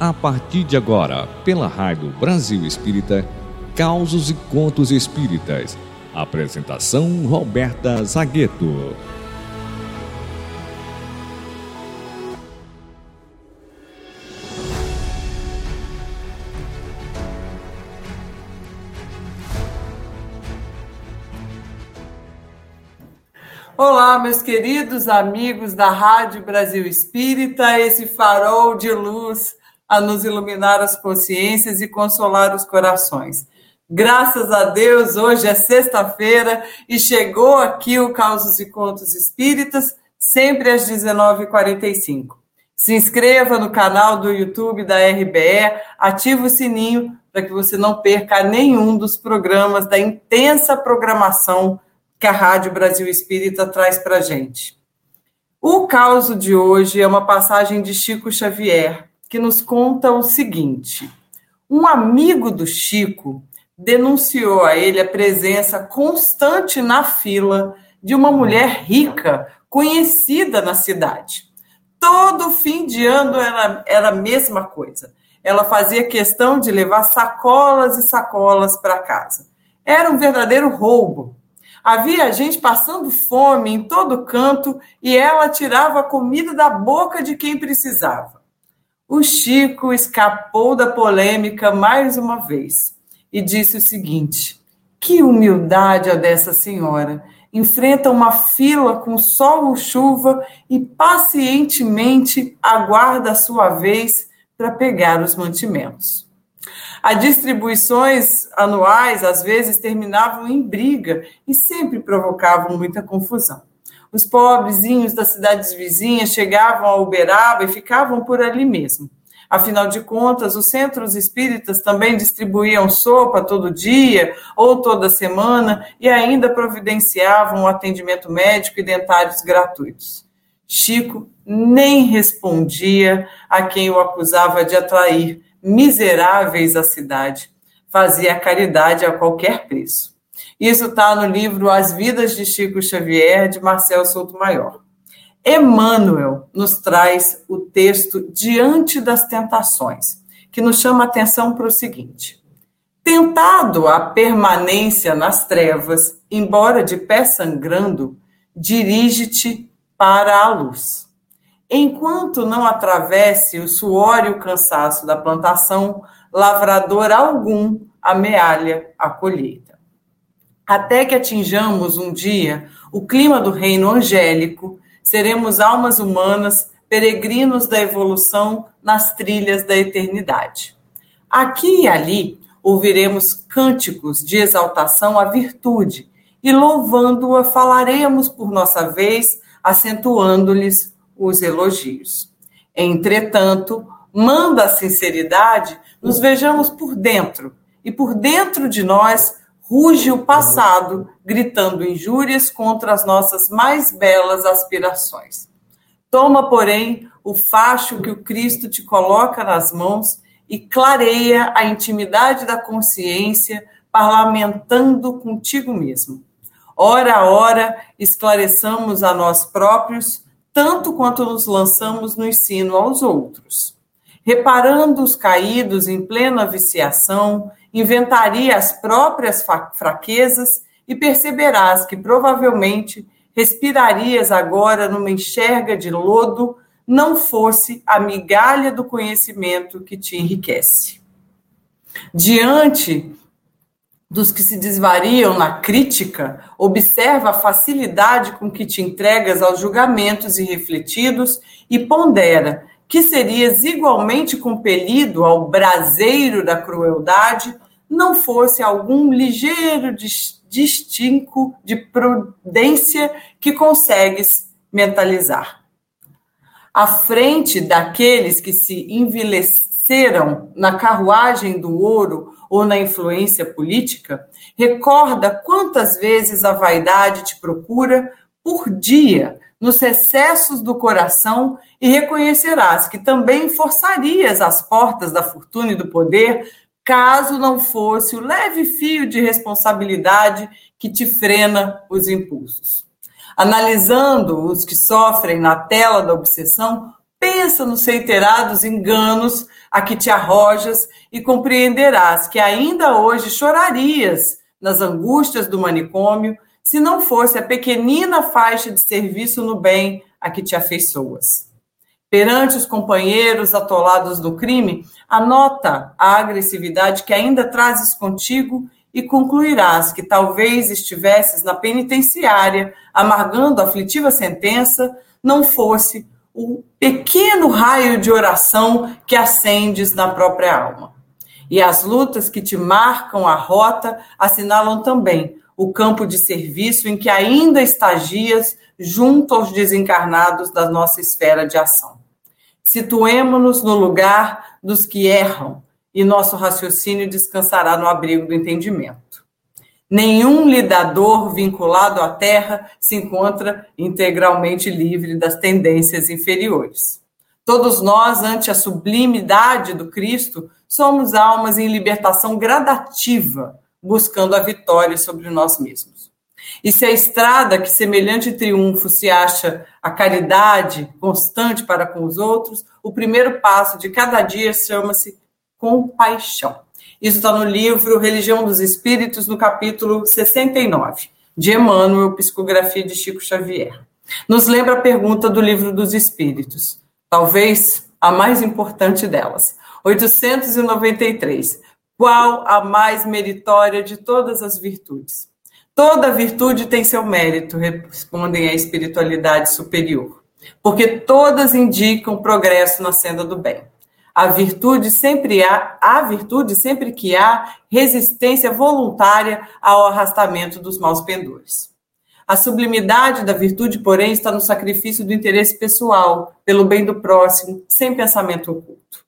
A partir de agora, pela Rádio Brasil Espírita, Causos e Contos Espíritas. Apresentação Roberta Zagueto. Olá, meus queridos amigos da Rádio Brasil Espírita, esse farol de luz a nos iluminar as consciências e consolar os corações. Graças a Deus, hoje é sexta-feira e chegou aqui o Causos e Contos Espíritas, sempre às 19h45. Se inscreva no canal do YouTube da RBE, ative o sininho para que você não perca nenhum dos programas da intensa programação que a Rádio Brasil Espírita traz para a gente. O caso de hoje é uma passagem de Chico Xavier, que nos conta o seguinte: um amigo do Chico denunciou a ele a presença constante na fila de uma mulher rica, conhecida na cidade. Todo fim de ano era, era a mesma coisa. Ela fazia questão de levar sacolas e sacolas para casa. Era um verdadeiro roubo. Havia gente passando fome em todo canto e ela tirava a comida da boca de quem precisava. O Chico escapou da polêmica mais uma vez e disse o seguinte: que humildade a dessa senhora! Enfrenta uma fila com sol ou chuva e pacientemente aguarda a sua vez para pegar os mantimentos. As distribuições anuais às vezes terminavam em briga e sempre provocavam muita confusão. Os pobrezinhos das cidades vizinhas chegavam a Uberaba e ficavam por ali mesmo. Afinal de contas, os centros espíritas também distribuíam sopa todo dia ou toda semana e ainda providenciavam o atendimento médico e dentários gratuitos. Chico nem respondia a quem o acusava de atrair miseráveis à cidade. Fazia caridade a qualquer preço. Isso está no livro As Vidas de Chico Xavier, de Marcel Souto Maior. Emmanuel nos traz o texto Diante das Tentações, que nos chama a atenção para o seguinte: Tentado a permanência nas trevas, embora de pé sangrando, dirige-te para a luz. Enquanto não atravesse o suor e o cansaço da plantação, lavrador algum amealha a colheita até que atinjamos um dia o clima do reino angélico, seremos almas humanas, peregrinos da evolução nas trilhas da eternidade. Aqui e ali ouviremos cânticos de exaltação à virtude e louvando-a falaremos por nossa vez, acentuando-lhes os elogios. Entretanto, manda a sinceridade, nos vejamos por dentro, e por dentro de nós ruge o passado, gritando injúrias contra as nossas mais belas aspirações. Toma, porém, o facho que o Cristo te coloca nas mãos e clareia a intimidade da consciência, parlamentando contigo mesmo. Ora a ora, esclareçamos a nós próprios, tanto quanto nos lançamos no ensino aos outros. Reparando os caídos em plena viciação, inventaria as próprias fraquezas e perceberás que provavelmente respirarias agora numa enxerga de lodo, não fosse a migalha do conhecimento que te enriquece. Diante dos que se desvariam na crítica, observa a facilidade com que te entregas aos julgamentos irrefletidos e pondera que serias igualmente compelido ao braseiro da crueldade, não fosse algum ligeiro distinco de prudência que consegues mentalizar. À frente daqueles que se envelheceram na carruagem do ouro ou na influência política, recorda quantas vezes a vaidade te procura por dia nos excessos do coração e reconhecerás que também forçarias as portas da fortuna e do poder, caso não fosse o leve fio de responsabilidade que te frena os impulsos. Analisando os que sofrem na tela da obsessão, pensa nos reiterados enganos a que te arrojas e compreenderás que ainda hoje chorarias nas angústias do manicômio se não fosse a pequenina faixa de serviço no bem a que te afeiçoas. Perante os companheiros atolados no crime, anota a agressividade que ainda trazes contigo e concluirás que talvez estivesses na penitenciária, amargando a aflitiva sentença, não fosse o pequeno raio de oração que acendes na própria alma. E as lutas que te marcam a rota assinalam também o campo de serviço em que ainda estagias junto aos desencarnados da nossa esfera de ação. Situemo-nos no lugar dos que erram e nosso raciocínio descansará no abrigo do entendimento. Nenhum lidador vinculado à terra se encontra integralmente livre das tendências inferiores. Todos nós, ante a sublimidade do Cristo, somos almas em libertação gradativa, buscando a vitória sobre nós mesmos. E se a estrada que semelhante triunfo se acha a caridade constante para com os outros, o primeiro passo de cada dia chama-se compaixão. Isso está no livro Religião dos Espíritos, no capítulo 69, de Emmanuel, Psicografia de Chico Xavier. Nos lembra a pergunta do Livro dos Espíritos, talvez a mais importante delas. 893. Qual a mais meritória de todas as virtudes? Toda virtude tem seu mérito, respondem a espiritualidade superior, porque todas indicam progresso na senda do bem. A virtude sempre há, a virtude sempre que há resistência voluntária ao arrastamento dos maus pendores. A sublimidade da virtude, porém, está no sacrifício do interesse pessoal, pelo bem do próximo, sem pensamento oculto.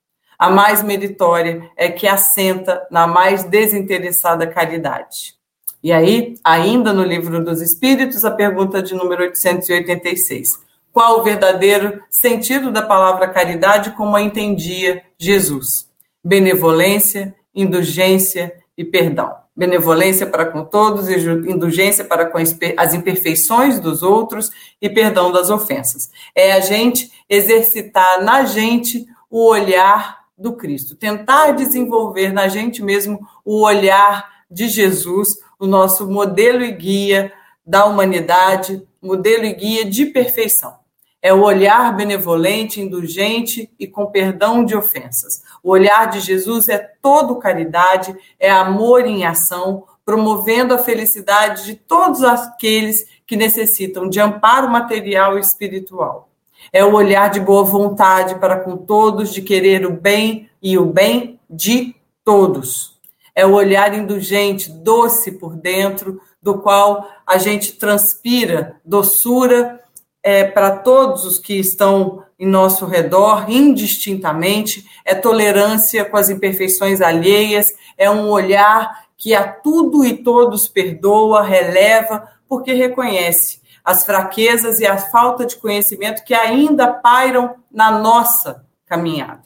A mais meritória é que assenta na mais desinteressada caridade. E aí, ainda no livro dos Espíritos, a pergunta de número 886. Qual o verdadeiro sentido da palavra caridade como a entendia Jesus? Benevolência, indulgência e perdão. Benevolência para com todos, indulgência para com as imperfeições dos outros e perdão das ofensas. É a gente exercitar na gente o olhar do Cristo, tentar desenvolver na gente mesmo o olhar de Jesus, o nosso modelo e guia da humanidade, modelo e guia de perfeição. É o olhar benevolente, indulgente e com perdão de ofensas. O olhar de Jesus é todo caridade, é amor em ação, promovendo a felicidade de todos aqueles que necessitam de amparo material e espiritual. É o olhar de boa vontade para com todos, de querer o bem e o bem de todos. É o olhar indulgente, doce por dentro, do qual a gente transpira doçura é, para todos os que estão em nosso redor, indistintamente, é tolerância com as imperfeições alheias, é um olhar que a tudo e todos perdoa, releva, porque reconhece as fraquezas e a falta de conhecimento que ainda pairam na nossa caminhada.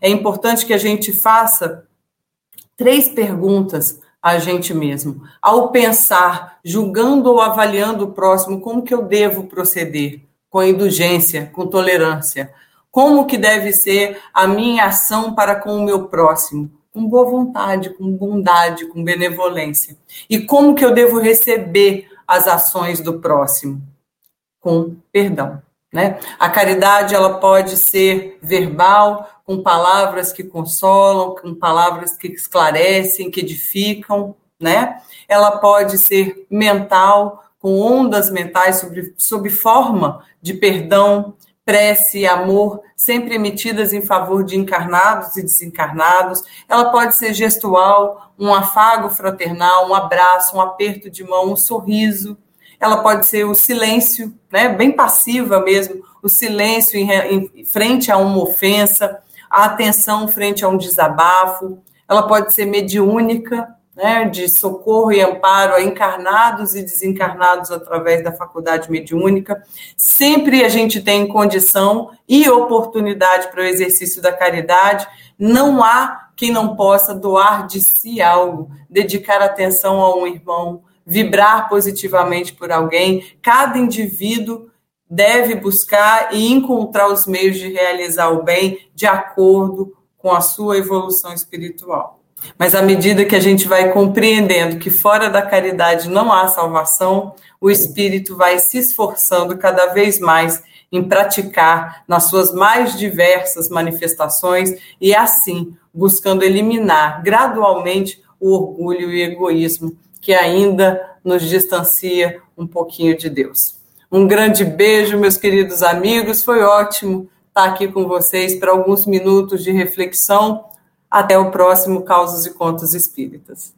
É importante que a gente faça três perguntas a gente mesmo. Ao pensar, julgando ou avaliando o próximo, como que eu devo proceder? Com indulgência, com tolerância. Como que deve ser a minha ação para com o meu próximo? Com boa vontade, com bondade, com benevolência. E como que eu devo receber as ações do próximo? Com perdão. Né? A caridade ela pode ser verbal, com palavras que consolam, com palavras que esclarecem, que edificam, né? Ela pode ser mental, com ondas mentais sob, sob forma de perdão, prece e amor, sempre emitidas em favor de encarnados e desencarnados. Ela pode ser gestual, um afago fraternal, um abraço, um aperto de mão, um sorriso. Ela pode ser o silêncio, né, bem passiva mesmo, o silêncio em, em frente a uma ofensa, a atenção frente a um desabafo, ela pode ser mediúnica, né, de socorro e amparo a encarnados e desencarnados através da faculdade mediúnica. Sempre a gente tem condição e oportunidade para o exercício da caridade. Não há quem não possa doar de si algo, dedicar atenção a um irmão, vibrar positivamente por alguém. Cada indivíduo deve buscar e encontrar os meios de realizar o bem de acordo com a sua evolução espiritual. Mas à medida que a gente vai compreendendo que fora da caridade não há salvação, o espírito vai se esforçando cada vez mais em praticar nas suas mais diversas manifestações e assim buscando eliminar gradualmente o orgulho e o egoísmo que ainda nos distancia um pouquinho de Deus. Um grande beijo, meus queridos amigos. Foi ótimo estar aqui com vocês para alguns minutos de reflexão. Até o próximo Causos e Contos Espíritas.